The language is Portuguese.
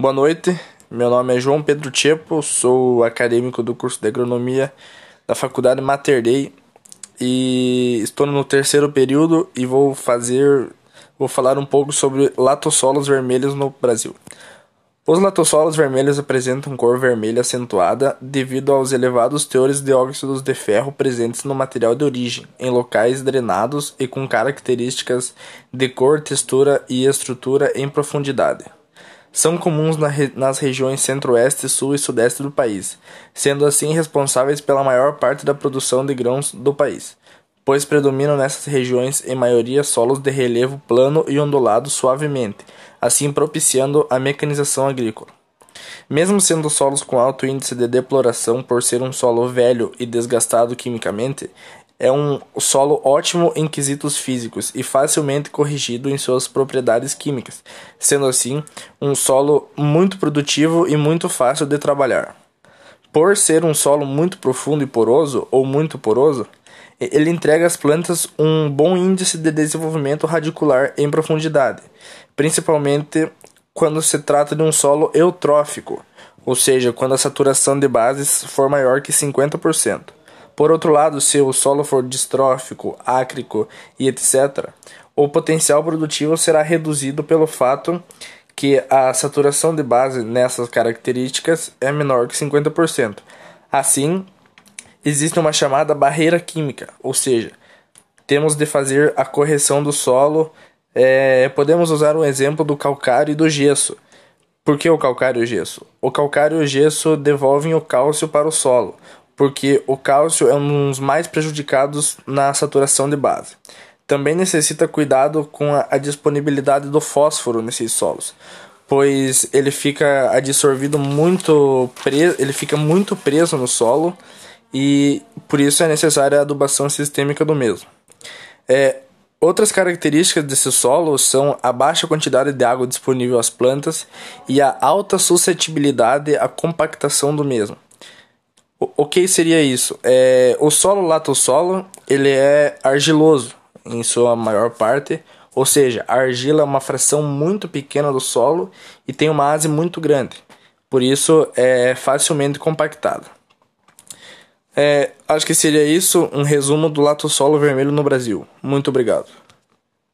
Boa noite, meu nome é João Pedro Tchepo, sou acadêmico do curso de Agronomia da Faculdade Mater Dei e estou no terceiro período e vou fazer, vou falar um pouco sobre latossolos vermelhos no Brasil. Os latossolos vermelhos apresentam cor vermelha acentuada devido aos elevados teores de óxidos de ferro presentes no material de origem, em locais drenados e com características de cor, textura e estrutura em profundidade são comuns na re nas regiões centro-oeste, sul e sudeste do país, sendo assim responsáveis pela maior parte da produção de grãos do país, pois predominam nessas regiões em maioria solos de relevo plano e ondulado suavemente, assim propiciando a mecanização agrícola. Mesmo sendo solos com alto índice de deploração por ser um solo velho e desgastado quimicamente, é um solo ótimo em quesitos físicos e facilmente corrigido em suas propriedades químicas, sendo assim um solo muito produtivo e muito fácil de trabalhar. Por ser um solo muito profundo e poroso ou muito poroso, ele entrega às plantas um bom índice de desenvolvimento radicular em profundidade, principalmente quando se trata de um solo eutrófico, ou seja, quando a saturação de bases for maior que 50%. Por outro lado, se o solo for distrófico, ácrico e etc., o potencial produtivo será reduzido pelo fato que a saturação de base nessas características é menor que 50%. Assim, existe uma chamada barreira química, ou seja, temos de fazer a correção do solo. É, podemos usar um exemplo do calcário e do gesso. Por que o calcário e o gesso? O calcário e o gesso devolvem o cálcio para o solo, porque o cálcio é um dos mais prejudicados na saturação de base. Também necessita cuidado com a, disponibilidade do fósforo nesses solos, pois ele fica absorvido muito ele fica muito preso no solo e por isso é necessária a adubação sistêmica do mesmo. É, outras características desse solo são a baixa quantidade de água disponível às plantas e a alta suscetibilidade à compactação do mesmo. O, que seria isso? É, o solo latossolo ele é argiloso em sua maior parte, ou seja, a argila é uma fração muito pequena do solo e tem uma ase muito grande, por isso é facilmente compactada. É, acho que seria isso um resumo do latossolo vermelho no Brasil. Muito obrigado.